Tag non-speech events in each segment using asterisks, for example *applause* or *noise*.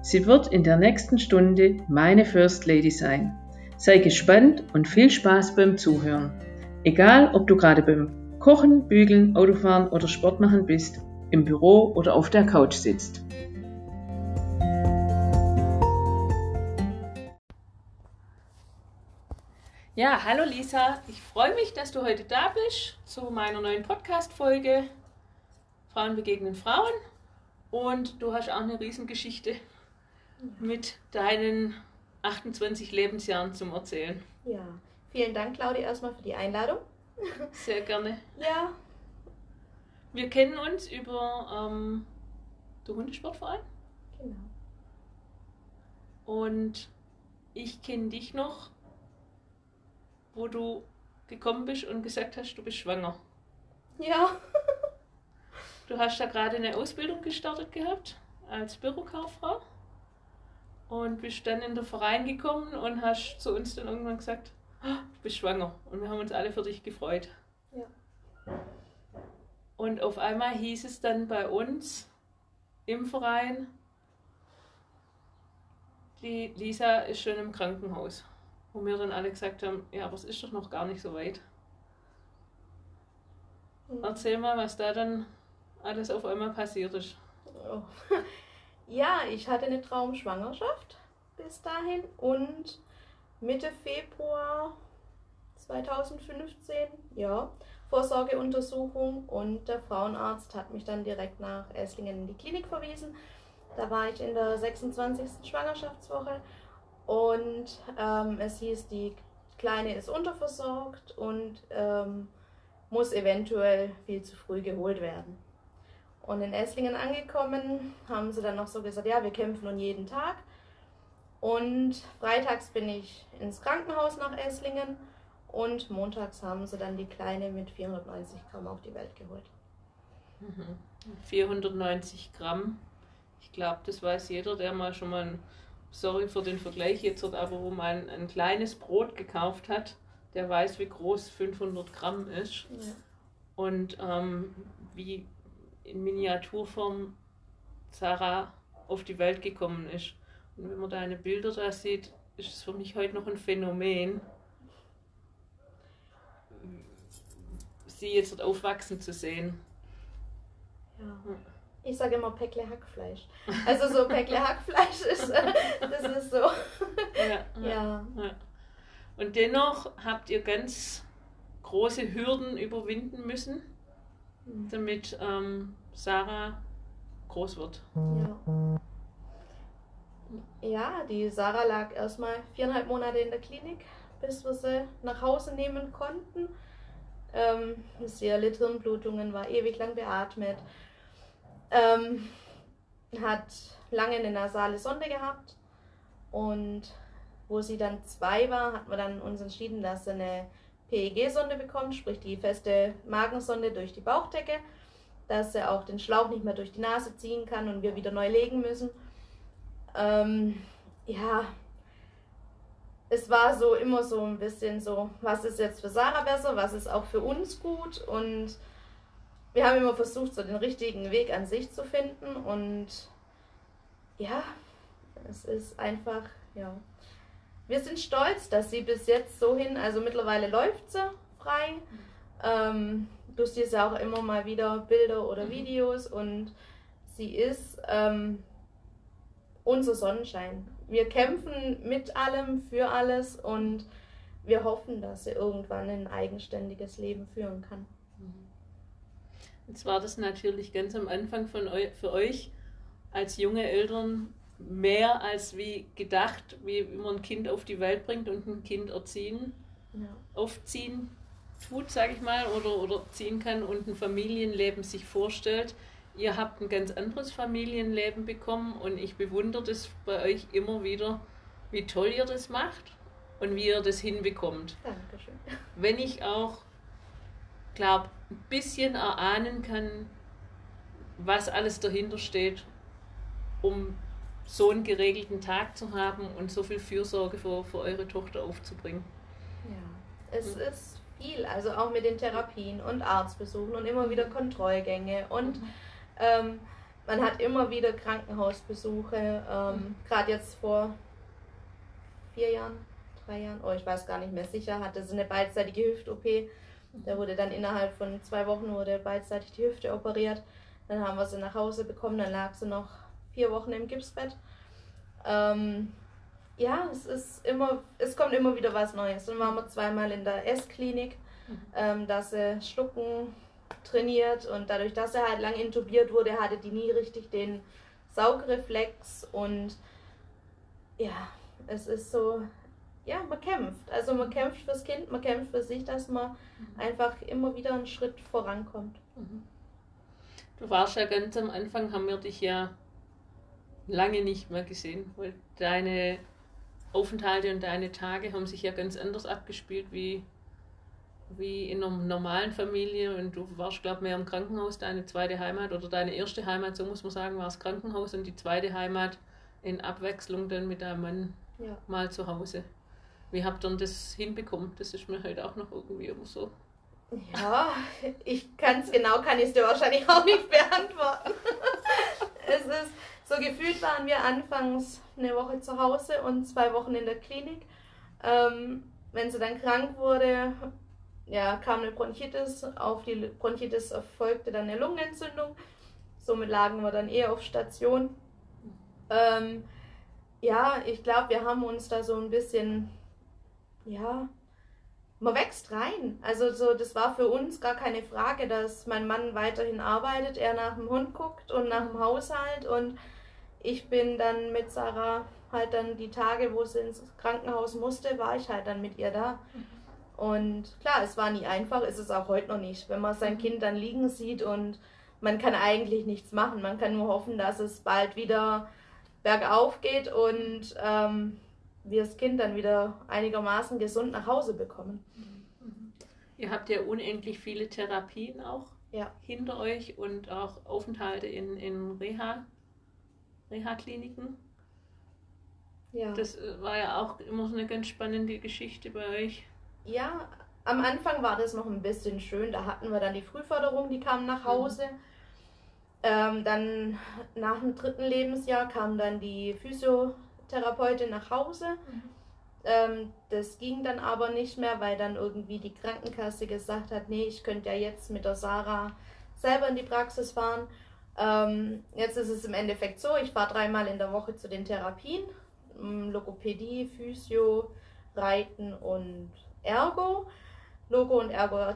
Sie wird in der nächsten Stunde meine First Lady sein. Sei gespannt und viel Spaß beim Zuhören. Egal, ob du gerade beim Kochen, Bügeln, Autofahren oder Sport machen bist, im Büro oder auf der Couch sitzt. Ja, hallo Lisa, ich freue mich, dass du heute da bist zu meiner neuen Podcast-Folge Frauen begegnen Frauen. Und du hast auch eine Riesengeschichte mit deinen 28 Lebensjahren zum Erzählen. Ja, vielen Dank, Claudia, erstmal für die Einladung. Sehr gerne. Ja. Wir kennen uns über ähm, den Hundesportverein. Genau. Und ich kenne dich noch, wo du gekommen bist und gesagt hast, du bist schwanger. Ja. Du hast da gerade eine Ausbildung gestartet gehabt als Bürokauffrau und bist dann in den Verein gekommen und hast zu uns dann irgendwann gesagt, oh, du bist schwanger. Und wir haben uns alle für dich gefreut. Ja. Und auf einmal hieß es dann bei uns im Verein, die Lisa ist schon im Krankenhaus. Wo wir dann alle gesagt haben, ja, aber es ist doch noch gar nicht so weit. Mhm. Erzähl mal, was da dann alles auf einmal passiert ist. Oh. Ja, ich hatte eine Traumschwangerschaft bis dahin und Mitte Februar 2015, ja, Vorsorgeuntersuchung und der Frauenarzt hat mich dann direkt nach Esslingen in die Klinik verwiesen. Da war ich in der 26. Schwangerschaftswoche und ähm, es hieß, die Kleine ist unterversorgt und ähm, muss eventuell viel zu früh geholt werden. Und in Esslingen angekommen, haben sie dann noch so gesagt, ja, wir kämpfen nun jeden Tag. Und freitags bin ich ins Krankenhaus nach Esslingen und montags haben sie dann die Kleine mit 490 Gramm auf die Welt geholt. Mhm. 490 Gramm. Ich glaube, das weiß jeder, der mal schon mal, ein, sorry für den Vergleich jetzt, aber wo man ein, ein kleines Brot gekauft hat, der weiß, wie groß 500 Gramm ist. Ja. Und ähm, wie in Miniaturform Sarah auf die Welt gekommen ist. Und wenn man deine Bilder da sieht, ist es für mich heute noch ein Phänomen, sie jetzt dort aufwachsen zu sehen. Ja. Ich sage immer Päckle Hackfleisch. Also so Päckle Hackfleisch ist, äh, das ist so. Ja, Ja. ja. Und dennoch habt ihr ganz große Hürden überwinden müssen, damit ähm, Sarah groß wird. Ja. Ja, die Sarah lag erstmal viereinhalb Monate in der Klinik, bis wir sie nach Hause nehmen konnten. Ähm, sie erlitt Hirnblutungen, war ewig lang beatmet, ähm, hat lange eine nasale Sonde gehabt und wo sie dann zwei war, hat man dann uns entschieden, dass sie eine PEG-Sonde bekommt, sprich die feste Magensonde durch die Bauchdecke, dass sie auch den Schlauch nicht mehr durch die Nase ziehen kann und wir wieder neu legen müssen. Ähm, ja, es war so immer so ein bisschen so, was ist jetzt für Sarah besser, was ist auch für uns gut und wir haben immer versucht, so den richtigen Weg an sich zu finden und ja, es ist einfach, ja. Wir sind stolz, dass sie bis jetzt so hin, also mittlerweile läuft sie frei. Ähm, du siehst ja auch immer mal wieder Bilder oder Mhm. Videos und sie ist ähm, unser Sonnenschein. Wir kämpfen mit allem, für alles und wir hoffen, dass sie irgendwann ein eigenständiges Leben führen kann. Jetzt war das natürlich ganz am Anfang von eu für euch als junge Eltern mehr als wie gedacht, wie man ein Kind auf die Welt bringt und ein Kind erziehen, Ja. aufziehen tut, sage ich mal, oder, oder ziehen kann und ein Familienleben sich vorstellt. Ihr habt ein ganz anderes Familienleben bekommen und ich bewundere das bei euch immer wieder, wie toll ihr das macht und wie ihr das hinbekommt. Dankeschön. Wenn ich auch, glaube, ein bisschen erahnen kann, was alles dahinter steht, um so einen geregelten Tag zu haben und so viel Fürsorge für, für eure Tochter aufzubringen. Ja, es mhm. ist viel, also auch mit den Therapien und Arztbesuchen und immer wieder Kontrollgänge und mhm. ähm, man hat immer wieder Krankenhausbesuche. Ähm, mhm. Gerade jetzt vor vier Jahren, drei Jahren, oh ich weiß gar nicht mehr sicher, hatte sie eine beidseitige Hüft-OP. Da wurde dann innerhalb von zwei Wochen wurde beidseitig die Hüfte operiert. Dann haben wir sie nach Hause bekommen, dann lag sie noch vier Wochen im Gipsbett. Ähm, ja, es ist immer, es kommt immer wieder was Neues. Dann waren wir zweimal in der S-Klinik, mhm. ähm, dass sie schlucken trainiert und dadurch, dass er halt lang intubiert wurde, hatte die nie richtig den Saugreflex und ja, es ist so, ja, man kämpft. Also man kämpft fürs Kind, man kämpft für sich, dass man mhm. einfach immer wieder einen Schritt vorankommt. Mhm. Du warst ja ganz am Anfang, haben wir dich ja lange nicht mehr gesehen, weil deine Aufenthalte und deine Tage haben sich ja ganz anders abgespielt wie, wie in einer normalen Familie. Und du warst, glaube ich, mehr im Krankenhaus, deine zweite Heimat oder deine erste Heimat, so muss man sagen, war das Krankenhaus und die zweite Heimat in Abwechslung dann mit deinem Mann ja. mal zu Hause. Wie habt ihr das hinbekommen? Das ist mir halt auch noch irgendwie immer so. Ja, ich kann es genau, kann ich es dir wahrscheinlich auch nicht beantworten. es ist so gefühlt waren wir anfangs eine Woche zu Hause und zwei Wochen in der Klinik. Ähm, wenn sie dann krank wurde, ja, kam eine Bronchitis. Auf die Bronchitis erfolgte dann eine Lungenentzündung. Somit lagen wir dann eher auf Station. Ähm, ja, ich glaube, wir haben uns da so ein bisschen, ja, man wächst rein. Also so, das war für uns gar keine Frage, dass mein Mann weiterhin arbeitet, er nach dem Hund guckt und nach dem Haushalt und ich bin dann mit Sarah halt dann die Tage, wo sie ins Krankenhaus musste, war ich halt dann mit ihr da. Und klar, es war nie einfach, ist es auch heute noch nicht. Wenn man sein mhm. Kind dann liegen sieht und man kann eigentlich nichts machen. Man kann nur hoffen, dass es bald wieder bergauf geht und ähm, wir das Kind dann wieder einigermaßen gesund nach Hause bekommen. Mhm. Ihr habt ja unendlich viele Therapien auch ja. hinter euch und auch Aufenthalte in, in Reha Reha-Kliniken. Ja. Das äh, war ja auch immer so eine ganz spannende Geschichte bei euch. Ja, am Anfang war das noch ein bisschen schön. Da hatten wir dann die Frühförderung, die kam nach mhm. Hause. Mhm. Ähm, dann nach dem dritten Lebensjahr kam dann die Physiotherapeutin nach Hause. Mhm. Ähm, das ging dann aber nicht mehr, weil dann irgendwie die Krankenkasse gesagt hat, nee, ich könnte ja jetzt mit der Sarah selber in die Praxis fahren. Ähm, jetzt ist es im Endeffekt so, ich fahre dreimal in der Woche zu den Therapien. Mm, Logopädie, Physio, Reiten und Ergo. Logo und Ergo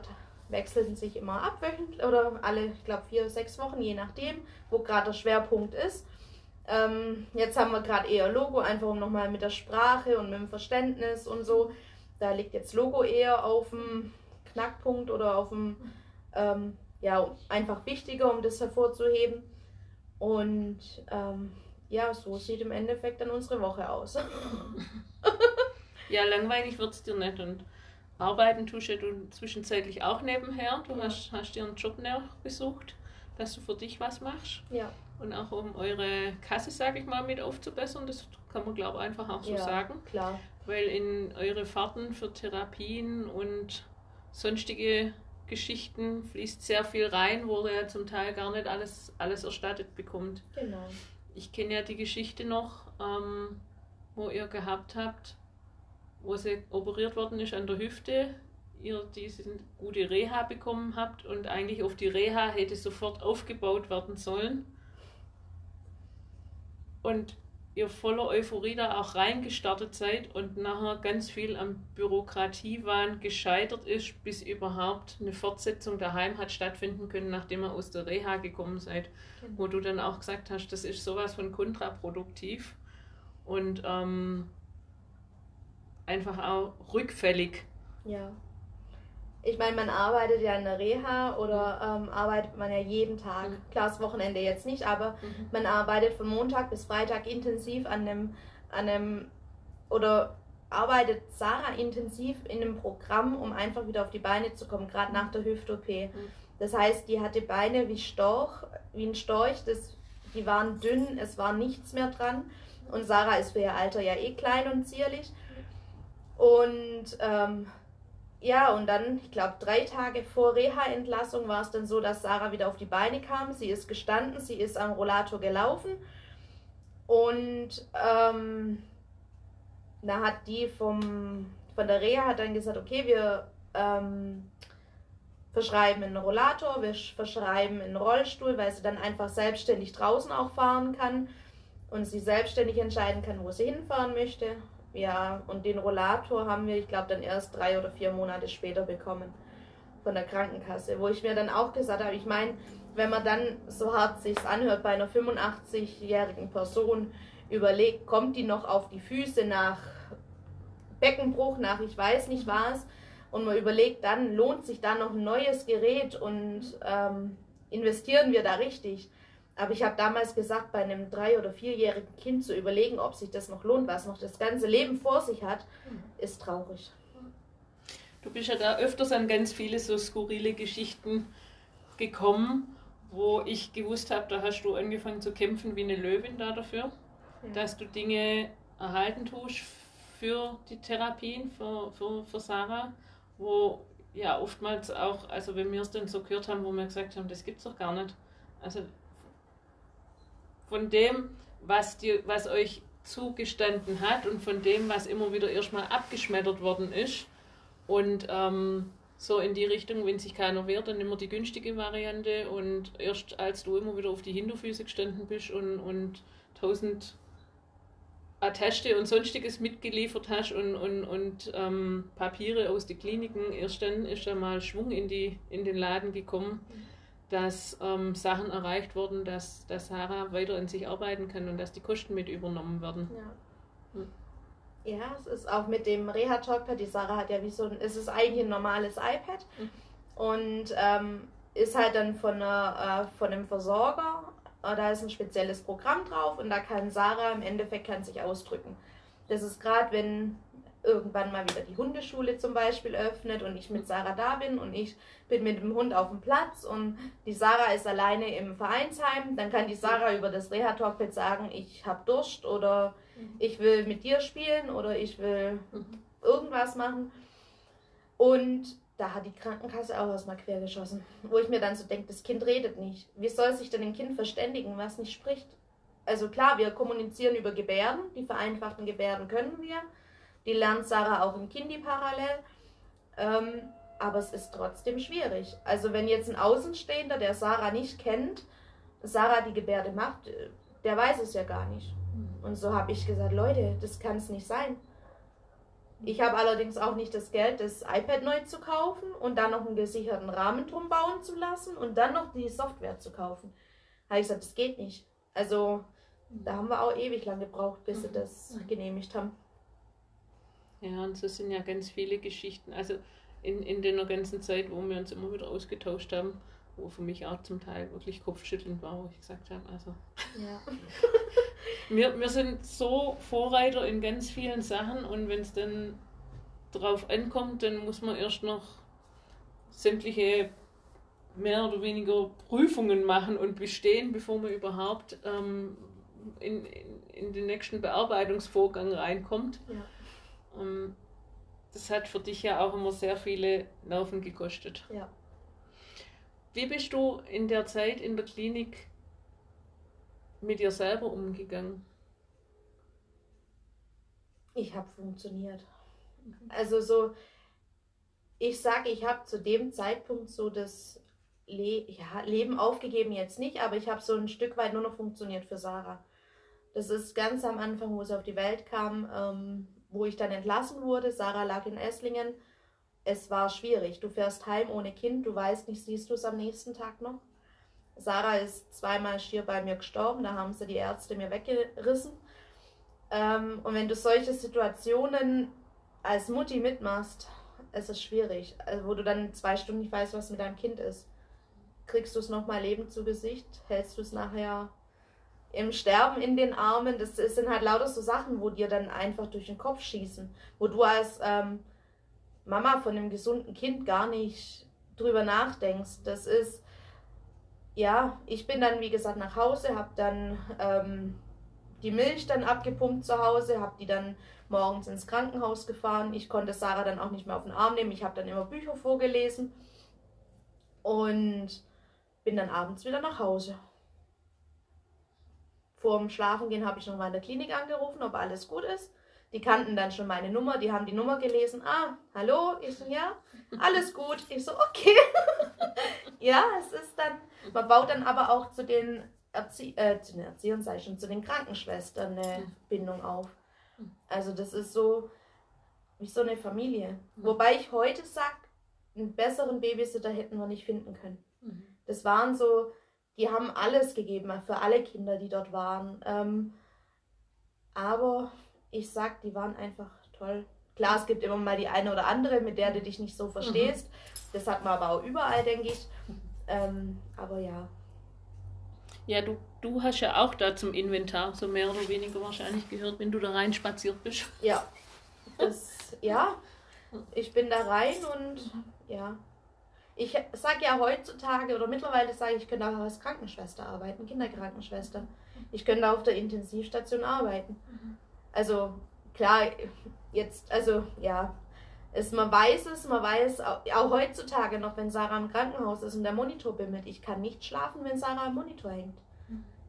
wechseln sich immer ab, oder alle, ich glaube, vier, sechs Wochen, je nachdem, wo gerade der Schwerpunkt ist. Ähm, jetzt haben wir gerade eher Logo, einfach um nochmal mit der Sprache und mit dem Verständnis und so. Da liegt jetzt Logo eher auf dem Knackpunkt oder auf dem ähm, ja, einfach wichtiger, um das hervorzuheben. Und ähm, ja, so sieht im Endeffekt dann unsere Woche aus. *laughs* ja, langweilig wird es dir nicht. Und arbeiten tust ja du zwischenzeitlich auch nebenher. Du ja. hast, hast dir einen Job besucht, dass du für dich was machst. Ja. Und auch um eure Kasse, sage ich mal, mit aufzubessern. Das kann man, glaube ich, einfach auch so ja, sagen. Klar. Weil in eure Fahrten für Therapien und sonstige Geschichten fließt sehr viel rein, wo er zum Teil gar nicht alles, alles erstattet bekommt. Genau. Ich kenne ja die Geschichte noch, ähm, wo ihr gehabt habt, wo sie operiert worden ist an der Hüfte, ihr diese gute Reha bekommen habt und eigentlich auf die Reha hätte sofort aufgebaut werden sollen. Und ihr voller Euphorie da auch reingestartet seid und nachher ganz viel am Bürokratiewahn gescheitert ist, bis überhaupt eine Fortsetzung daheim hat stattfinden können, nachdem ihr aus der Reha gekommen seid, genau. wo du dann auch gesagt hast, das ist sowas von kontraproduktiv und ähm, einfach auch rückfällig. Ja ich meine, man arbeitet ja in der Reha oder ähm, arbeitet man ja jeden Tag. Mhm. Klar, das Wochenende jetzt nicht, aber mhm. man arbeitet von Montag bis Freitag intensiv an einem, an einem oder arbeitet Sarah intensiv in einem Programm, um einfach wieder auf die Beine zu kommen, gerade nach der Hüft-OP. Mhm. Das heißt, die hatte Beine wie Storch, wie ein Storch, das, die waren dünn, es war nichts mehr dran. Und Sarah ist für ihr Alter ja eh klein und zierlich. Und ähm, ja, und dann, ich glaube, drei Tage vor Reha-Entlassung war es dann so, dass Sarah wieder auf die Beine kam. Sie ist gestanden, sie ist am Rollator gelaufen. Und ähm, da hat die vom, von der Reha hat dann gesagt, okay, wir ähm, verschreiben einen Rollator, wir verschreiben einen Rollstuhl, weil sie dann einfach selbstständig draußen auch fahren kann und sie selbstständig entscheiden kann, wo sie hinfahren möchte. Ja, und den Rollator haben wir, ich glaube, dann erst drei oder vier Monate später bekommen von der Krankenkasse, wo ich mir dann auch gesagt habe, ich meine, wenn man dann so hart sich's anhört bei einer 85-jährigen Person, überlegt, kommt die noch auf die Füße nach Beckenbruch, nach ich weiß nicht was, und man überlegt dann, lohnt sich da noch ein neues Gerät und ähm, investieren wir da richtig? Aber ich habe damals gesagt, bei einem drei- oder vierjährigen Kind zu überlegen, ob sich das noch lohnt, was noch das ganze Leben vor sich hat, ist traurig. Du bist ja da öfters an ganz viele so skurrile Geschichten gekommen, wo ich gewusst habe, da hast du angefangen zu kämpfen wie eine Löwin da dafür, ja. dass du Dinge erhalten tust für die Therapien, für, für, für Sarah, wo ja oftmals auch, also wenn wir es dann so gehört haben, wo wir gesagt haben, das gibt's doch gar nicht. Also von dem, was, dir, was euch zugestanden hat und von dem, was immer wieder erstmal abgeschmettert worden ist. Und ähm, so in die Richtung, wenn sich keiner wehrt, dann immer die günstige Variante. Und erst als du immer wieder auf die Hinterfüße gestanden bist und, und tausend Atteste und sonstiges mitgeliefert hast und, und, und ähm, Papiere aus den Kliniken, erst dann ist da mal Schwung in, die, in den Laden gekommen. Mhm dass ähm, Sachen erreicht wurden, dass, dass Sarah weiter in sich arbeiten kann und dass die Kosten mit übernommen werden. Ja. Hm. Ja, es ist auch mit dem Reha-Talkpad, die Sarah hat ja wie so ein, es ist eigentlich ein normales iPad mhm. und ähm, ist halt dann von, einer, äh, von einem Versorger, äh, da ist ein spezielles Programm drauf und da kann Sarah im Endeffekt kann sich ausdrücken. Das ist gerade, wenn irgendwann mal wieder die Hundeschule zum Beispiel öffnet und ich mit Sarah da bin und ich bin mit dem Hund auf dem Platz und die Sarah ist alleine im Vereinsheim, dann kann die Sarah über das Reha-Talkpad sagen, ich habe Durst oder ich will mit dir spielen oder ich will irgendwas machen. Und da hat die Krankenkasse auch erstmal quergeschossen, wo ich mir dann so denke, das Kind redet nicht. Wie soll sich denn ein Kind verständigen, was nicht spricht? Also klar, wir kommunizieren über Gebärden, die vereinfachten Gebärden können wir, die lernt Sarah auch im Kindi parallel. Ähm, aber es ist trotzdem schwierig. Also wenn jetzt ein Außenstehender, der Sarah nicht kennt, Sarah die Gebärde macht, der weiß es ja gar nicht. Mhm. Und so habe ich gesagt, Leute, das kann es nicht sein. Ich habe allerdings auch nicht das Geld, das iPad neu zu kaufen und dann noch einen gesicherten Rahmen drum bauen zu lassen und dann noch die Software zu kaufen. Habe ich gesagt, das geht nicht. Also da haben wir auch ewig lang gebraucht, bis sie mhm. das genehmigt haben. Ja, und so sind ja ganz viele Geschichten. Also in, in der ganzen Zeit, wo wir uns immer wieder ausgetauscht haben, wo für mich auch zum Teil wirklich Kopfschütteln war, wo ich gesagt habe, also ja. *laughs* wir, wir sind so Vorreiter in ganz vielen Sachen und wenn es dann drauf ankommt, dann muss man erst noch sämtliche mehr oder weniger Prüfungen machen und bestehen, bevor man überhaupt ähm, in, in, in den nächsten Bearbeitungsvorgang reinkommt. Ja. Ähm, das hat für dich ja auch immer sehr viele Nerven gekostet. Ja. Wie bist du in der Zeit in der Klinik mit dir selber umgegangen? Ich habe funktioniert. Also so, ich sage, ich habe zu dem Zeitpunkt so das Le ja, Leben aufgegeben jetzt nicht, aber ich habe so ein Stück weit nur noch funktioniert für Sarah. Das ist ganz am Anfang, wo sie auf die Welt kam. Ähm, wo ich dann entlassen wurde. Sarah lag in Esslingen. Es war schwierig. Du fährst heim ohne Kind, du weißt nicht, siehst du es am nächsten Tag noch. Sarah ist zweimal schier bei mir gestorben, da haben sie die Ärzte mir weggerissen. Ähm, und wenn du solche Situationen als Mutti mitmachst, es ist schwierig. Also, wo du dann zwei Stunden nicht weißt, was mit deinem Kind ist. Kriegst du es nochmal lebend zu Gesicht? Hältst du es nachher im Sterben in den Armen, das, das sind halt lauter so Sachen, wo dir dann einfach durch den Kopf schießen, wo du als ähm, Mama von einem gesunden Kind gar nicht drüber nachdenkst. Das ist, ja, ich bin dann, wie gesagt, nach Hause, habe dann ähm, die Milch dann abgepumpt zu Hause, habe die dann morgens ins Krankenhaus gefahren. Ich konnte Sarah dann auch nicht mehr auf den Arm nehmen. Ich habe dann immer Bücher vorgelesen und bin dann abends wieder nach Hause. Vor dem Schlafengehen habe ich noch mal in der Klinik angerufen, ob alles gut ist. Die kannten dann schon meine Nummer, die haben die Nummer gelesen. Ah, hallo? Ich so, ja, alles gut. Ich so, okay. *laughs* ja, es ist dann, man baut dann aber auch zu den, Erzie äh, zu den Erziehern, sei schon, zu den Krankenschwestern eine Bindung auf. Also das ist so wie so eine Familie. Wobei ich heute sage, einen besseren Babysitter hätten wir nicht finden können. Das waren so, die haben alles gegeben für alle Kinder, die dort waren. Ähm, aber ich sag, die waren einfach toll. Klar, es gibt immer mal die eine oder andere, mit der du dich nicht so verstehst. Mhm. Das hat man aber auch überall, denke ich. Ähm, aber ja. Ja, du, du hast ja auch da zum Inventar so mehr oder weniger wahrscheinlich gehört, wenn du da rein spaziert bist. Ja. Das, ja. *laughs* Ich bin da rein und ja. Ich sage ja heutzutage oder mittlerweile sage ich, ich könnte auch als Krankenschwester arbeiten, Kinderkrankenschwester. Ich könnte auf der Intensivstation arbeiten. Mhm. Also klar, jetzt, also ja, es, man weiß es, man weiß auch, auch, heutzutage noch, wenn Sarah im Krankenhaus ist und der Monitor bimmelt, ich kann nicht schlafen, wenn Sarah am Monitor hängt.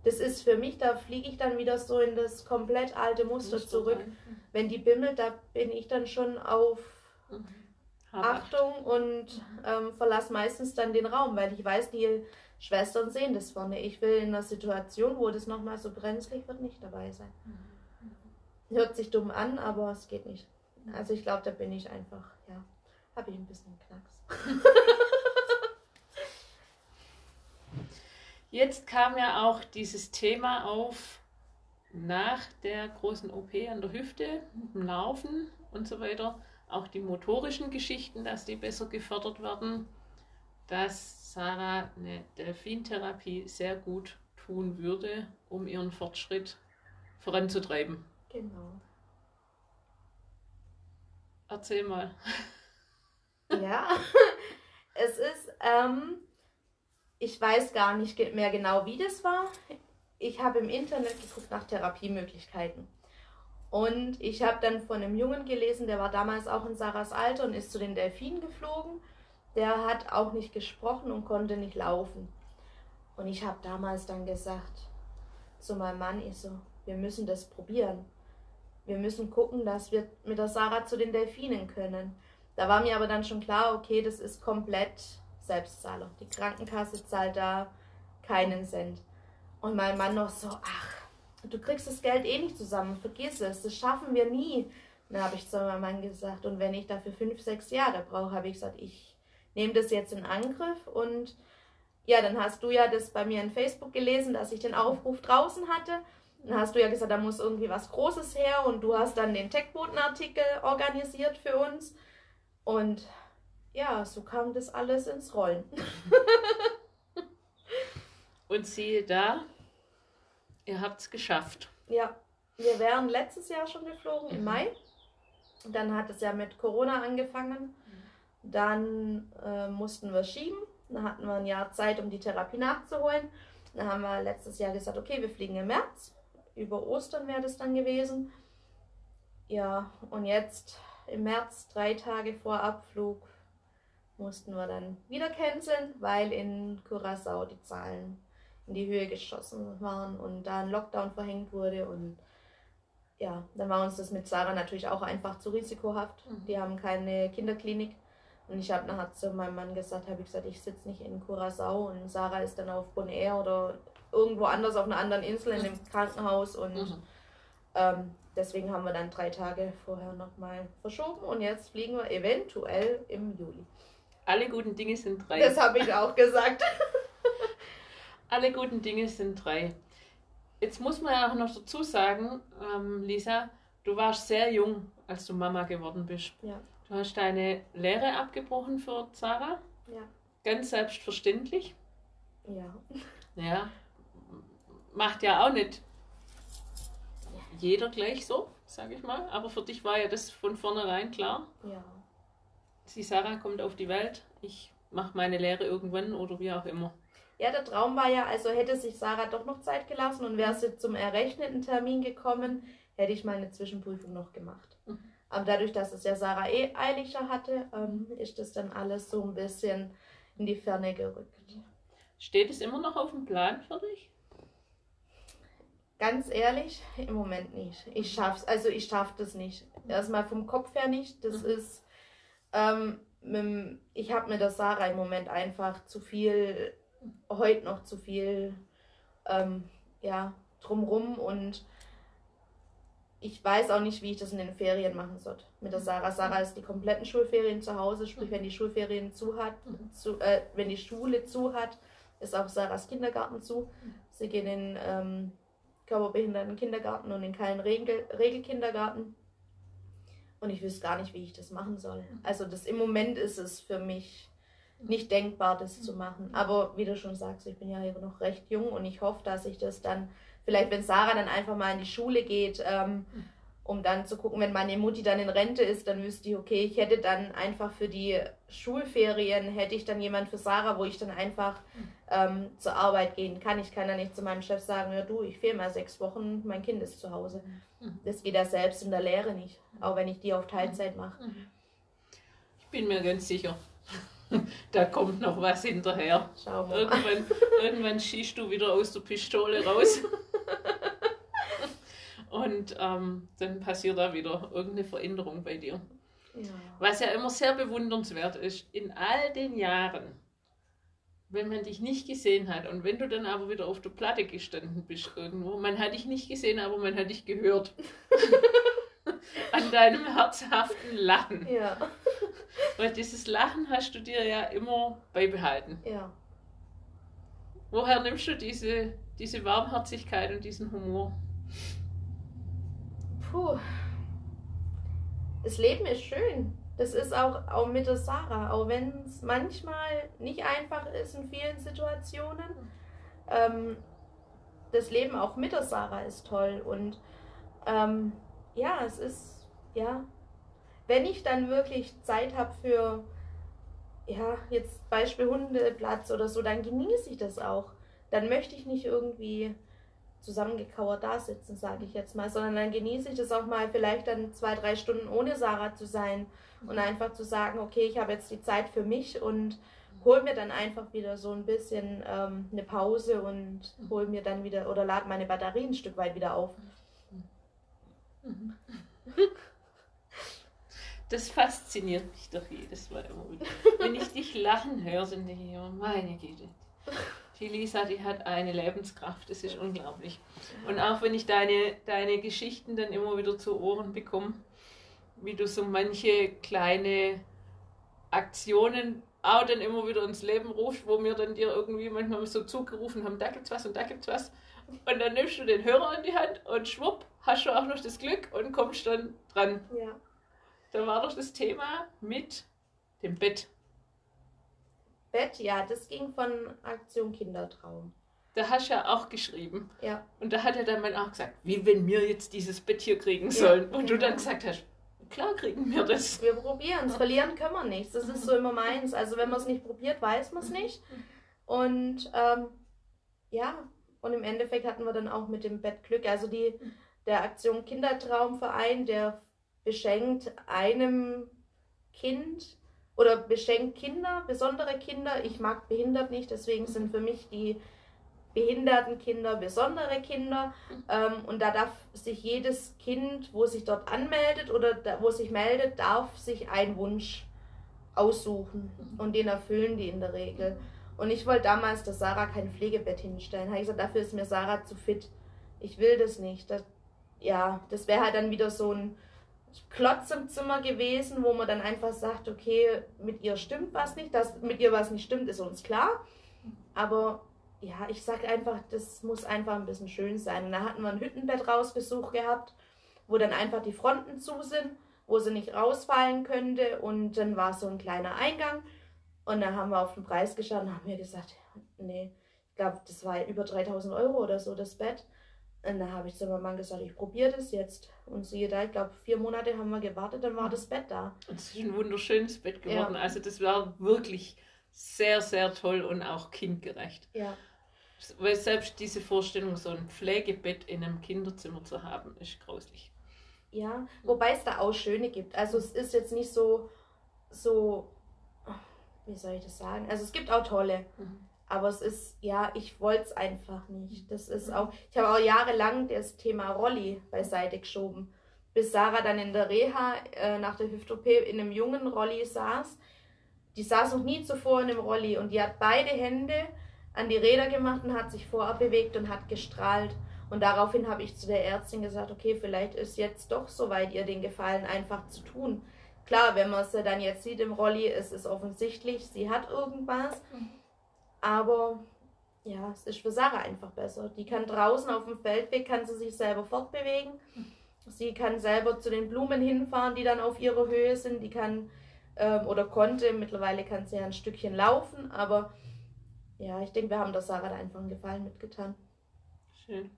Das ist für mich, da fliege ich dann wieder so in das komplett alte Muster zurück. Wenn die bimmelt, da bin ich dann schon auf mhm. Achtung und ähm, verlasse meistens dann den Raum, weil ich weiß, die Schwestern sehen das vorne. Ich will in einer Situation, wo das nochmal so brenzlig wird, nicht dabei sein. Mhm. Hört sich dumm an, aber es geht nicht. Also ich glaube, da bin ich einfach, ja, habe ich ein bisschen Knacks. *laughs* Jetzt kam ja auch dieses Thema auf nach der großen OP an der Hüfte, mit dem Laufen und so weiter. Auch die motorischen Geschichten, dass die besser gefördert werden, dass Sarah eine Delfintherapie sehr gut tun würde, um ihren Fortschritt voranzutreiben. Genau. Erzähl mal. Ja, *laughs* es ist, ähm, ich weiß gar nicht mehr genau, wie das war. Ich habe im Internet geguckt nach Therapiemöglichkeiten. Und ich habe dann von einem Jungen gelesen, der war damals auch in Sarahs Alter und ist zu den Delfinen geflogen. Der hat auch nicht gesprochen und konnte nicht laufen. Und ich habe damals dann gesagt zu meinem Mann, ich so, wir müssen das probieren wir müssen gucken, dass wir mit der Sarah zu den Delfinen können. Da war mir aber dann schon klar, okay, das ist komplett Selbstzahler. Die Krankenkasse zahlt da keinen Cent. Und mein Mann noch so, ach, du kriegst das Geld eh nicht zusammen, vergiss es, das schaffen wir nie. dann habe ich zu meinem Mann gesagt, und wenn ich dafür fünf, sechs Jahre brauche, habe ich gesagt, ich nehme das jetzt in Angriff und ja, dann hast du ja das bei mir in Facebook gelesen, dass ich den Aufruf draußen hatte. Dann hast du ja gesagt, da muss irgendwie was Großes her und du hast dann den Techboten-Artikel organisiert für uns. Und ja, so kam das alles ins Rollen. *laughs* und siehe da, ihr habt es geschafft. Ja, wir wären letztes Jahr schon geflogen, im Mai. Dann hat es ja mit Corona angefangen. Dann äh, mussten wir schieben. Dann hatten wir ein Jahr Zeit, um die Therapie nachzuholen. Dann haben wir letztes Jahr gesagt, okay, wir fliegen im März über Ostern wäre das dann gewesen. Ja, und jetzt im März, drei Tage vor Abflug, mussten wir dann wieder canceln, weil in Curacao die Zahlen in die Höhe geschossen waren und da ein Lockdown verhängt wurde. Und ja, dann war uns das mit Sarah natürlich auch einfach zu risikohaft. Mhm. Die haben keine Kinderklinik. Und ich habe nachher zu meinem Mann gesagt, habe ich gesagt, ich sitze nicht in Curacao und Sarah ist dann auf Bonaire oder irgendwo anders auf einer anderen Insel in dem *laughs* Krankenhaus und mhm. ähm, deswegen haben wir dann drei Tage vorher nochmal verschoben und jetzt fliegen wir eventuell im Juli. Alle guten Dinge sind drei. Das habe ich auch gesagt. *laughs* Alle guten Dinge sind drei. Jetzt muss man ja auch noch dazu sagen, ähm, Lisa, du warst sehr jung, als du Mama geworden bist. Ja. Du hast deine Lehre abgebrochen für Sarah. Ja. Ganz selbstverständlich. Ja. Ja, macht ja auch nicht jeder gleich so, sage ich mal. Aber für dich war ja das von vornherein klar. Ja. Sie Sarah kommt auf die Welt, ich mache meine Lehre irgendwann oder wie auch immer. Ja, der Traum war ja, also hätte sich Sarah doch noch Zeit gelassen und wäre sie zum errechneten Termin gekommen, hätte ich mal eine Zwischenprüfung noch gemacht. Mhm. Aber dadurch, dass es ja Sarah eh eiliger hatte, ähm, ist das dann alles so ein bisschen in die Ferne gerückt. Steht es immer noch auf dem Plan für dich? Ganz ehrlich, im Moment nicht. Ich schaff's, also ich schaff das nicht. Erstmal vom Kopf her nicht. Das mhm. ist, ähm, ich habe mit der Sarah im Moment einfach zu viel, heute noch zu viel, ähm, ja, drumrum und ich weiß auch nicht, wie ich das in den Ferien machen soll. Mit der Sarah. Sarah ist die kompletten Schulferien zu Hause, sprich, wenn die Schulferien zu hat, zu, äh, wenn die Schule zu hat, ist auch Sarahs Kindergarten zu. Sie gehen in ähm, körperbehinderten Kindergarten und in keinen Regel Regelkindergarten. Und ich wüsste gar nicht, wie ich das machen soll. Also das im Moment ist es für mich nicht denkbar, das zu machen. Aber wie du schon sagst, ich bin ja hier noch recht jung und ich hoffe, dass ich das dann, vielleicht wenn Sarah dann einfach mal in die Schule geht, ähm, um dann zu gucken, wenn meine Mutti dann in Rente ist, dann wüsste ich, okay, ich hätte dann einfach für die Schulferien, hätte ich dann jemand für Sarah, wo ich dann einfach ähm, zur Arbeit gehen kann. Ich kann dann nicht zu meinem Chef sagen, ja du, ich fehle mal sechs Wochen, mein Kind ist zu Hause. Mhm. Das geht ja selbst in der Lehre nicht, auch wenn ich die auf Teilzeit mache. Mhm. Ich bin mir ganz sicher. *laughs* Da kommt noch was hinterher. Schau mal. Irgendwann, irgendwann schießt du wieder aus der Pistole raus. *laughs* Und ähm, dann passiert da wieder irgendeine Veränderung bei dir. Ja. Was ja immer sehr bewundernswert ist, in all den Jahren, wenn man dich nicht gesehen hat und wenn du dann aber wieder auf der Platte gestanden bist irgendwo, man hat dich nicht gesehen, aber man hat dich gehört. *laughs* An deinem herzhaften Lachen. Ja. Weil dieses Lachen hast du dir ja immer beibehalten. Ja. Woher nimmst du diese, diese Warmherzigkeit und diesen Humor? Puh. Das Leben ist schön. Das ist auch, auch mit der Sarah, auch wenn es manchmal nicht einfach ist in vielen Situationen. Ähm, das Leben auch mit der Sarah ist toll. Und ähm, ja, es ist, ja, wenn ich dann wirklich Zeit habe für, ja, jetzt Beispiel Hundeplatz oder so, dann genieße ich das auch. Dann möchte ich nicht irgendwie zusammengekauert da sitzen, sage ich jetzt mal, sondern dann genieße ich das auch mal, vielleicht dann zwei, drei Stunden ohne Sarah zu sein und einfach zu sagen, okay, ich habe jetzt die Zeit für mich und hol mir dann einfach wieder so ein bisschen ähm, eine Pause und hol mir dann wieder oder lade meine Batterien ein Stück weit wieder auf. *laughs* Das fasziniert mich doch jedes Mal immer wieder. Wenn ich dich lachen höre, sind ich immer, meine Güte. Die Lisa, die hat eine Lebenskraft, das ist unglaublich. Und auch wenn ich deine, deine Geschichten dann immer wieder zu Ohren bekomme, wie du so manche kleine Aktionen auch dann immer wieder ins Leben rufst, wo wir dann dir irgendwie manchmal so zugerufen haben, da gibt's was und da gibt's was. Und dann nimmst du den Hörer in die Hand und schwupp, hast du auch noch das Glück und kommst dann dran. Ja. Da war doch das Thema mit dem Bett. Bett, ja, das ging von Aktion Kindertraum. Da hast du ja auch geschrieben. Ja. Und da hat er dann mal auch gesagt, wie wenn wir jetzt dieses Bett hier kriegen sollen. Ja, und genau. du dann gesagt hast, klar kriegen wir das. Wir probieren es. Verlieren können wir nichts. Das ist so immer meins. Also wenn man es nicht probiert, weiß man es nicht. Und ähm, ja, und im Endeffekt hatten wir dann auch mit dem Bett Glück. Also die, der Aktion Kindertraumverein, der beschenkt einem Kind oder beschenkt Kinder, besondere Kinder. Ich mag behindert nicht, deswegen sind für mich die behinderten Kinder besondere Kinder. Ähm, und da darf sich jedes Kind, wo sich dort anmeldet oder da, wo sich meldet, darf sich einen Wunsch aussuchen. Und den erfüllen die in der Regel. Und ich wollte damals, dass Sarah kein Pflegebett hinstellen. Habe ich gesagt, dafür ist mir Sarah zu fit. Ich will das nicht. Das, ja, das wäre halt dann wieder so ein Klotz im Zimmer gewesen, wo man dann einfach sagt, okay, mit ihr stimmt was nicht, dass mit ihr was nicht stimmt, ist uns klar. Aber ja, ich sag einfach, das muss einfach ein bisschen schön sein. Und da hatten wir ein Hüttenbett rausgesucht gehabt, wo dann einfach die Fronten zu sind, wo sie nicht rausfallen könnte. Und dann war so ein kleiner Eingang. Und dann haben wir auf den Preis geschaut und haben mir gesagt, nee, ich glaube, das war über 3000 Euro oder so, das Bett. Und da habe ich zu meinem Mann gesagt, ich probiere das jetzt. Und siehe da, ich glaube, vier Monate haben wir gewartet, dann war das Bett da. Und es ist ein wunderschönes Bett geworden. Ja. Also das war wirklich sehr, sehr toll und auch kindgerecht. Ja. Weil selbst diese Vorstellung, so ein Pflegebett in einem Kinderzimmer zu haben, ist grauslich. Ja, wobei es da auch schöne gibt. Also es ist jetzt nicht so, so, wie soll ich das sagen? Also es gibt auch tolle. Mhm. Aber es ist, ja, ich wollte es einfach nicht. Das ist auch, ich habe auch jahrelang das Thema Rolli beiseite geschoben. Bis Sarah dann in der Reha äh, nach der Hüft-OP in einem jungen Rolli saß. Die saß noch nie zuvor in einem Rolli und die hat beide Hände an die Räder gemacht und hat sich vorab bewegt und hat gestrahlt. Und daraufhin habe ich zu der Ärztin gesagt, okay, vielleicht ist jetzt doch soweit, ihr den Gefallen einfach zu tun. Klar, wenn man sie dann jetzt sieht im Rolli, ist es offensichtlich, sie hat irgendwas. Mhm. Aber ja, es ist für Sarah einfach besser. Die kann draußen auf dem Feldweg, kann sie sich selber fortbewegen. Sie kann selber zu den Blumen hinfahren, die dann auf ihrer Höhe sind. Die kann ähm, oder konnte, mittlerweile kann sie ja ein Stückchen laufen, aber ja, ich denke, wir haben der Sarah da einfach einen Gefallen mitgetan. Schön.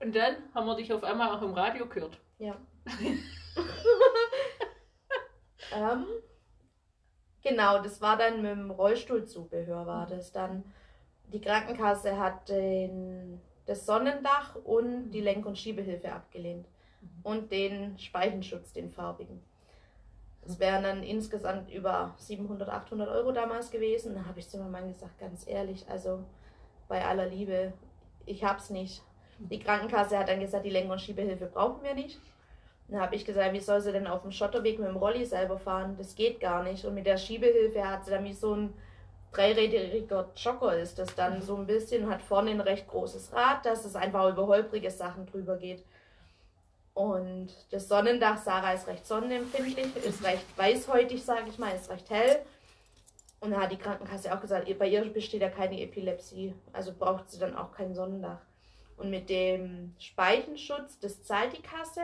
Und dann haben wir dich auf einmal auch im Radio gehört. Ja. *laughs* ähm, Genau, das war dann mit dem Rollstuhlzubehör war das dann. Die Krankenkasse hat den, das Sonnendach und die Lenk- und Schiebehilfe abgelehnt. Und den Speichenschutz, den farbigen. Das wären dann insgesamt über 700, 800 Euro damals gewesen. Da habe ich zu meinem Mann gesagt, ganz ehrlich, also bei aller Liebe, ich hab's nicht. Die Krankenkasse hat dann gesagt, die Lenk- und Schiebehilfe brauchen wir nicht. Dann habe ich gesagt, wie soll sie denn auf dem Schotterweg mit dem Rolli selber fahren? Das geht gar nicht. Und mit der Schiebehilfe hat sie dann wie so ein dreirädriger Jogger ist das dann so ein bisschen, hat vorne ein recht großes Rad, dass es einfach über holprige Sachen drüber geht. Und das Sonnendach, Sarah ist recht sonnenempfindlich, ist recht weißhäutig, sage ich mal, ist recht hell. Und da hat die Krankenkasse auch gesagt, bei ihr besteht ja keine Epilepsie, also braucht sie dann auch kein Sonnendach. Und mit dem Speichenschutz, das zahlt die Kasse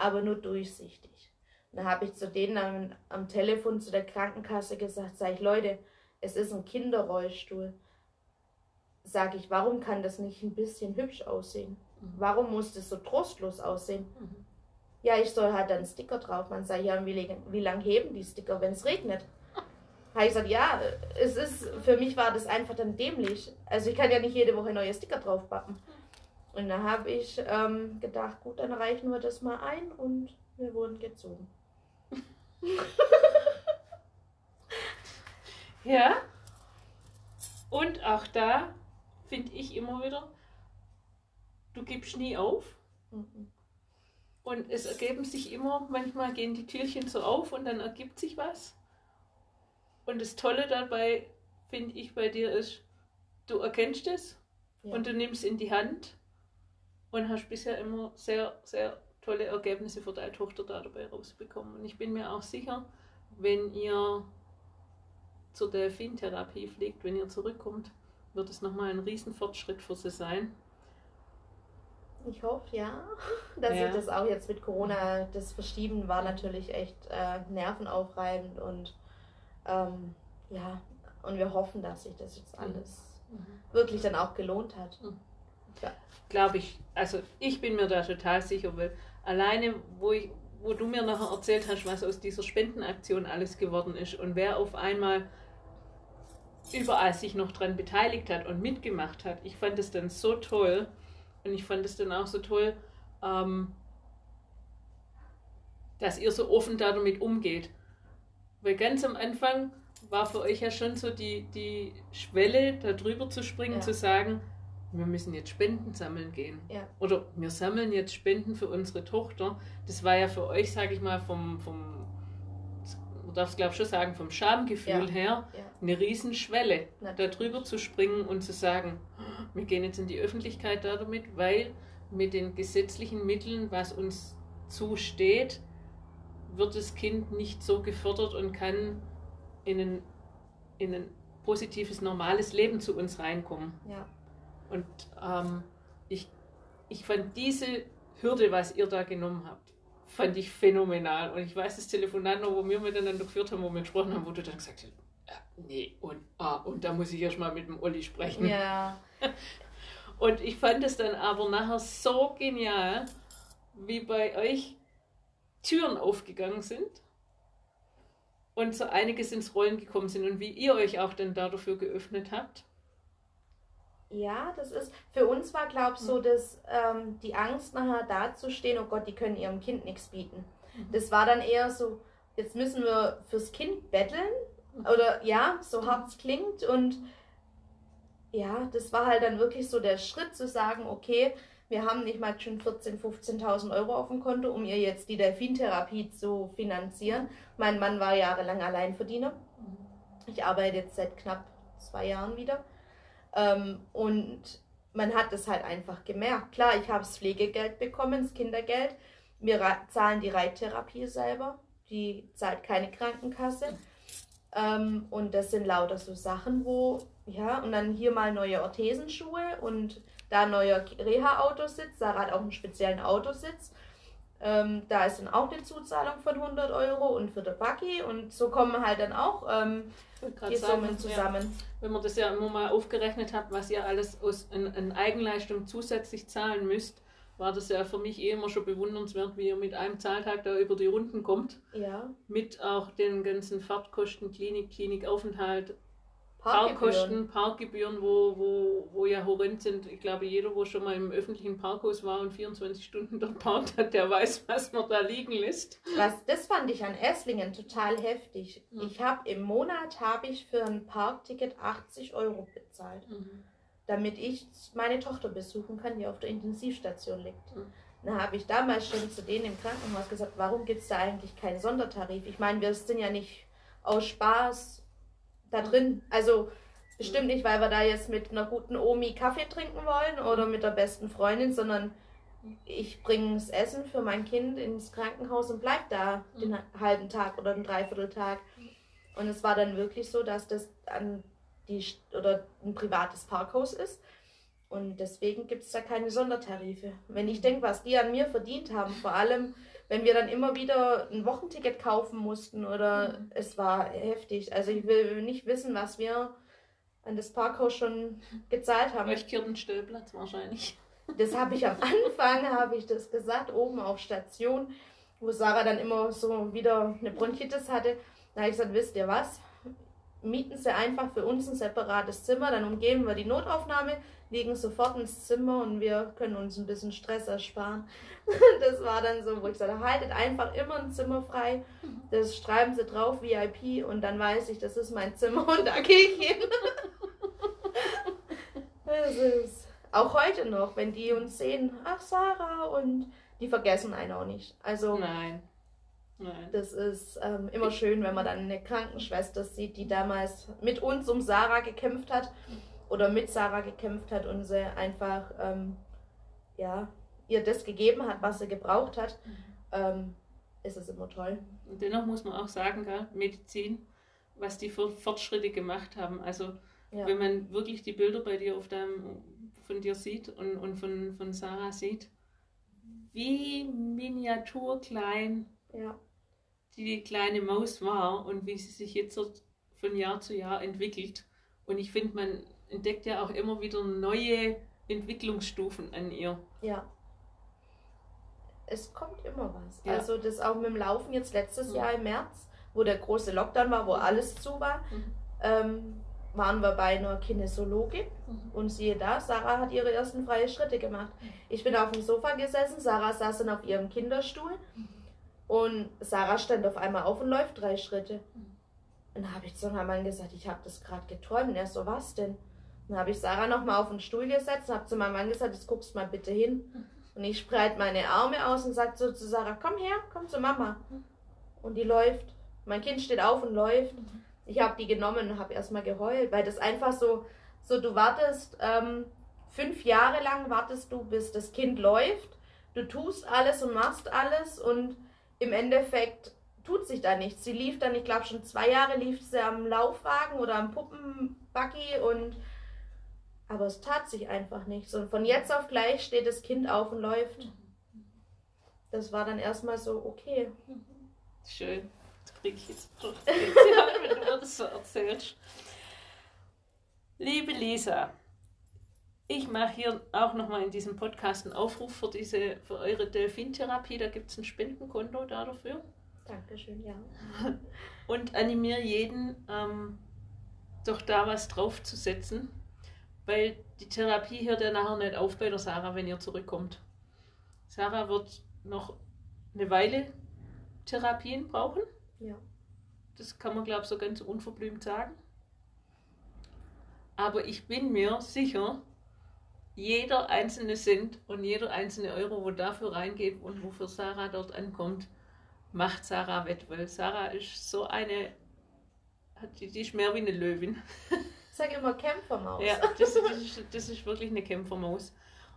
aber nur durchsichtig. dann habe ich zu denen am, am, Telefon zu der Krankenkasse gesagt, sage ich, Leute, es ist ein Kinderrollstuhl. Sage ich, warum kann das nicht ein bisschen hübsch aussehen? Mhm. Warum muss das so trostlos aussehen? Mhm. Ja, ich soll halt einen Sticker drauf. Man sagt, ja, wie, wie lange heben die Sticker, wenn es regnet? *laughs* habe ich gesagt, ja, es ist, für mich war das einfach dann dämlich. Also ich kann ja nicht jede Woche neue Sticker draufpappen. Und da habe ich ähm, gedacht, gut, dann reichen wir das mal ein und wir wurden gezogen. *laughs* ja. Und auch da finde ich immer wieder, du gibst nie auf. Mhm. Und es ergeben sich immer, manchmal gehen die Türchen so auf und dann ergibt sich was. Und das Tolle dabei, finde ich, bei dir ist, du erkennst es ja. und du nimmst in die Hand und hast bisher immer sehr, sehr tolle Ergebnisse für deine Tochter da dabei rausbekommen. Und ich bin mir auch sicher, wenn ihr zur Delfintherapie fliegt, wenn ihr zurückkommt, wird es nochmal ein Riesenfortschritt für sie sein. Ich hoffe, ja. *laughs* Dass ja. ich das auch jetzt mit Corona, das Verschieben war natürlich echt äh, nervenaufreibend und ähm, ja, und wir hoffen, dass sich das jetzt alles mhm. wirklich dann auch gelohnt hat. Mhm. Ja. Glaube ich, also ich bin mir da total sicher, weil alleine, wo, ich, wo du mir nachher erzählt hast, was aus dieser Spendenaktion alles geworden ist und wer auf einmal überall sich noch dran beteiligt hat und mitgemacht hat, ich fand es dann so toll und ich fand es dann auch so toll, ähm, dass ihr so offen damit umgeht. Weil ganz am Anfang war für euch ja schon so die, die Schwelle, da drüber zu springen, ja. zu sagen, wir müssen jetzt Spenden sammeln gehen. Ja. Oder wir sammeln jetzt Spenden für unsere Tochter. Das war ja für euch, sage ich mal, vom, vom man darf es glaube ich schon sagen, vom Schamgefühl ja. her ja. eine Riesenschwelle, da drüber zu springen und zu sagen, wir gehen jetzt in die Öffentlichkeit da damit, weil mit den gesetzlichen Mitteln, was uns zusteht, wird das Kind nicht so gefördert und kann in ein, in ein positives, normales Leben zu uns reinkommen. Ja. Und ähm, ich, ich fand diese Hürde, was ihr da genommen habt, fand ich phänomenal. Und ich weiß das Telefonat noch, wo wir miteinander geführt haben, wo wir gesprochen haben, wo du dann gesagt hast, nee, und, ah, und da muss ich erst mal mit dem Olli sprechen. Ja. *laughs* Und ich fand es dann aber nachher so genial, wie bei euch Türen aufgegangen sind und so einiges ins Rollen gekommen sind und wie ihr euch auch dann dafür geöffnet habt. Ja, das ist, für uns war, glaube ich, so, hm. dass ähm, die Angst nachher dazustehen, oh Gott, die können ihrem Kind nichts bieten. Mhm. Das war dann eher so, jetzt müssen wir fürs Kind betteln mhm. oder ja, so hart es klingt und ja, das war halt dann wirklich so der Schritt zu sagen, okay, wir haben nicht mal schon 14.000, 15.000 Euro auf dem Konto, um ihr jetzt die Delfintherapie zu finanzieren. Mein Mann war jahrelang Alleinverdiener. Ich arbeite jetzt seit knapp zwei Jahren wieder. Ähm, und man hat es halt einfach gemerkt. Klar, ich habe das Pflegegeld bekommen, das Kindergeld. Wir zahlen die Reittherapie selber. Die zahlt keine Krankenkasse. Ähm, und das sind lauter so Sachen, wo, ja, und dann hier mal neue Orthesenschuhe und da neuer Reha-Autositz. Sarah hat auch einen speziellen Autositz. Ähm, da ist dann auch eine Zuzahlung von 100 Euro und für der Buggy und so kommen halt dann auch ähm, die sagen, Summen zusammen. Ja, wenn man das ja immer mal aufgerechnet hat, was ihr alles aus in, in Eigenleistung zusätzlich zahlen müsst, war das ja für mich eh immer schon bewundernswert, wie ihr mit einem Zahltag da über die Runden kommt. Ja. Mit auch den ganzen Fahrtkosten, Klinik, Klinikaufenthalt, Parkkosten, Parkgebühren, wo, wo, wo ja horrend sind. Ich glaube, jeder, wo schon mal im öffentlichen Parkhaus war und 24 Stunden dort parkt hat, der weiß, was man da liegen lässt. Was, das fand ich an Esslingen total heftig. Mhm. Ich habe im Monat habe ich für ein Parkticket 80 Euro bezahlt, mhm. damit ich meine Tochter besuchen kann, die auf der Intensivstation liegt. Mhm. Da habe ich damals schon zu denen im Krankenhaus gesagt, warum gibt es da eigentlich keinen Sondertarif? Ich meine, wir sind ja nicht aus Spaß da drin. Also bestimmt nicht, weil wir da jetzt mit einer guten Omi Kaffee trinken wollen oder mit der besten Freundin, sondern ich bringe das Essen für mein Kind ins Krankenhaus und bleib da den halben Tag oder den Dreivierteltag. Und es war dann wirklich so, dass das an die oder ein privates Parkhaus ist. Und deswegen gibt es da keine Sondertarife. Wenn ich denke, was die an mir verdient haben, vor allem wenn wir dann immer wieder ein Wochenticket kaufen mussten oder mhm. es war heftig. Also ich will nicht wissen, was wir an das Parkhaus schon gezahlt haben. Leuchtkirchenstellplatz wahrscheinlich. *laughs* Das habe ich am Anfang, habe ich das gesagt, oben auf Station, wo Sarah dann immer so wieder eine Bronchitis hatte. Da habe ich gesagt, wisst ihr was? Mieten Sie einfach für uns ein separates Zimmer, dann umgehen wir die Notaufnahme, liegen sofort ins Zimmer und wir können uns ein bisschen Stress ersparen. *laughs* Das war dann so, wo ich sagte, haltet einfach immer ein Zimmer frei. Das schreiben sie drauf, VIP, und dann weiß ich, das ist mein Zimmer und da gehe ich hin. *laughs* Das ist auch heute noch, wenn die uns sehen, ach Sarah, und die vergessen einen auch nicht. Also Nein. Nein. Das ist ähm, immer schön, wenn man dann eine Krankenschwester sieht, die damals mit uns um Sarah gekämpft hat oder mit Sarah gekämpft hat und sie einfach ähm, ja, ihr das gegeben hat, was sie gebraucht hat, mhm. ähm, ist es immer toll. Und dennoch muss man auch sagen, gell, Medizin, was die für Fortschritte gemacht haben. Also ja. wenn man wirklich die Bilder bei dir auf deinem, von dir sieht und, und von, von Sarah sieht, wie miniaturklein ja. Die kleine Maus war und wie sie sich jetzt von Jahr zu Jahr entwickelt. Und ich finde, man entdeckt ja auch immer wieder neue Entwicklungsstufen an ihr. Ja. Es kommt immer was. Ja. Also das auch mit dem Laufen jetzt letztes ja. Jahr im März, wo der große Lockdown war, wo mhm. alles zu war, mhm. ähm, waren wir bei einer Kinesiologin mhm. und siehe da, Sarah hat ihre ersten freie Schritte gemacht. Mhm. Ich bin auf dem Sofa gesessen, Sarah saß dann auf ihrem Kinderstuhl mhm. Und Sarah stand auf einmal auf und läuft drei Schritte. Und da habe ich zu meinem Mann gesagt, ich habe das gerade geträumt. Und er so, was denn? Dann habe ich Sarah nochmal auf den Stuhl gesetzt und habe zu meinem Mann gesagt, jetzt guckst mal bitte hin. Und ich spreite meine Arme aus und sage so zu Sarah, komm her, komm zu Mama. Und die läuft. Mein Kind steht auf und läuft. Ich habe die genommen und habe erstmal geheult, weil das einfach so, so du wartest, ähm, fünf Jahre lang wartest du, bis das Kind läuft. Du tust alles und machst alles und im Endeffekt tut sich da nichts. Sie lief dann, ich glaube schon zwei Jahre lief sie am Laufwagen oder am Puppenbuggy und aber es tat sich einfach nichts. Und von jetzt auf gleich steht das Kind auf und läuft. Das war dann erstmal so, okay. Schön. Jetzt kriege ich jetzt wenn du das so erzählst. Liebe Lisa, ich mache hier auch nochmal in diesem Podcast einen Aufruf für, diese, für eure Delfintherapie. Da gibt es ein Spendenkonto da dafür. Dankeschön, ja. *laughs* Und animiere jeden, ähm, doch da was draufzusetzen, weil die Therapie hört ja nachher nicht auf bei der Sarah, wenn ihr zurückkommt. Sarah wird noch eine Weile Therapien brauchen. Ja. Das kann man, glaube ich, so ganz unverblümt sagen. Aber ich bin mir sicher, jeder einzelne Cent und jeder einzelne Euro, wo dafür reingeht und wofür Sarah dort ankommt, macht Sarah wett, weil Sarah ist so eine, die, die ist mehr wie eine Löwin. Ich sage immer Kämpfermaus. Ja, das, das, ist, das ist wirklich eine Kämpfermaus.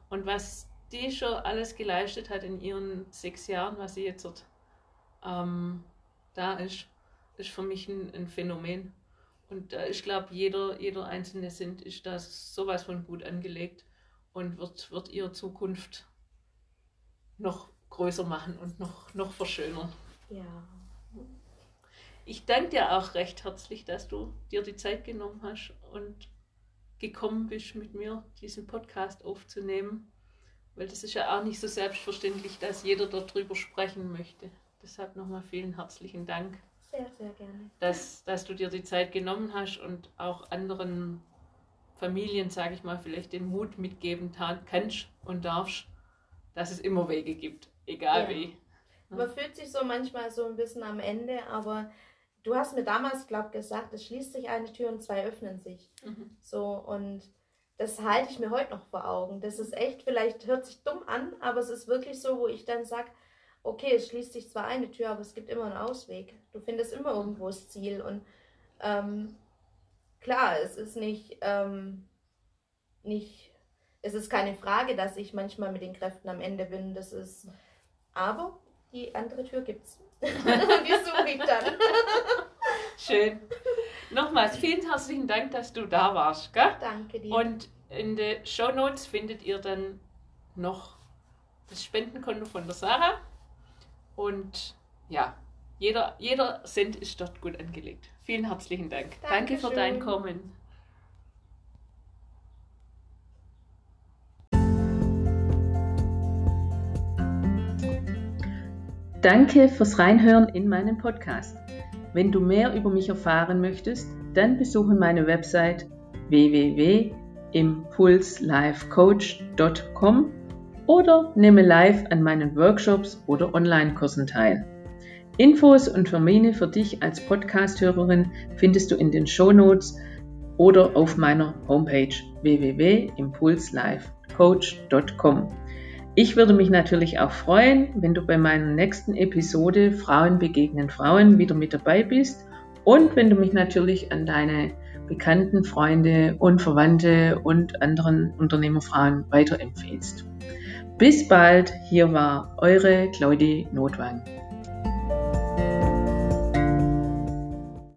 Und was die schon alles geleistet hat in ihren sechs Jahren, was sie jetzt dort, ähm, da ist, ist für mich ein, ein Phänomen. Und äh, ich glaube, jeder, jeder einzelne Cent ist da sowas von gut angelegt und wird, wird ihre Zukunft noch größer machen und noch, noch verschönern. Ja. Ich danke dir auch recht herzlich, dass du dir die Zeit genommen hast und gekommen bist, mit mir diesen Podcast aufzunehmen. Weil das ist ja auch nicht so selbstverständlich, dass jeder darüber sprechen möchte. Deshalb nochmal vielen herzlichen Dank. Sehr, sehr gerne. Dass, dass du dir die Zeit genommen hast und auch anderen Familien, sage ich mal, vielleicht den Mut mitgeben kannst und darfst, dass es immer Wege gibt, egal Ja. wie. Man fühlt sich so manchmal so ein bisschen am Ende, aber du hast mir damals, glaub gesagt, es schließt sich eine Tür und zwei öffnen sich. Mhm. So, und das halte ich mir heute noch vor Augen. Das ist echt, vielleicht hört sich dumm an, aber es ist wirklich so, wo ich dann sage, okay, es schließt sich zwar eine Tür, aber es gibt immer einen Ausweg. Du findest immer irgendwo das Ziel. Und ähm, klar, es ist nicht, ähm, nicht, es ist keine Frage, dass ich manchmal mit den Kräften am Ende bin. Das ist, aber die andere Tür gibt's. *laughs* Und die suche ich dann. *laughs* Schön. Nochmals vielen herzlichen Dank, dass du da warst. Gell? Danke dir. Und in den Show Notes findet ihr dann noch das Spendenkonto von der Sarah. Und ja, jeder, jeder Cent ist dort gut angelegt. Vielen herzlichen Dank. Danke für Dankeschön. dein Kommen. Danke fürs Reinhören in meinen Podcast. Wenn du mehr über mich erfahren möchtest, dann besuche meine Website www.impulslifecoach.com oder nehme live an meinen Workshops oder Online-Kursen teil. Infos und Termine für dich als Podcast-Hörerin findest du in den Shownotes oder auf meiner Homepage www.impulslifecoach.com. Ich würde mich natürlich auch freuen, wenn du bei meiner nächsten Episode Frauen begegnen Frauen wieder mit dabei bist und wenn du mich natürlich an deine bekannten Freunde und Verwandte und anderen Unternehmerfrauen weiterempfehlst. Bis bald, hier war eure Claudie Notwang.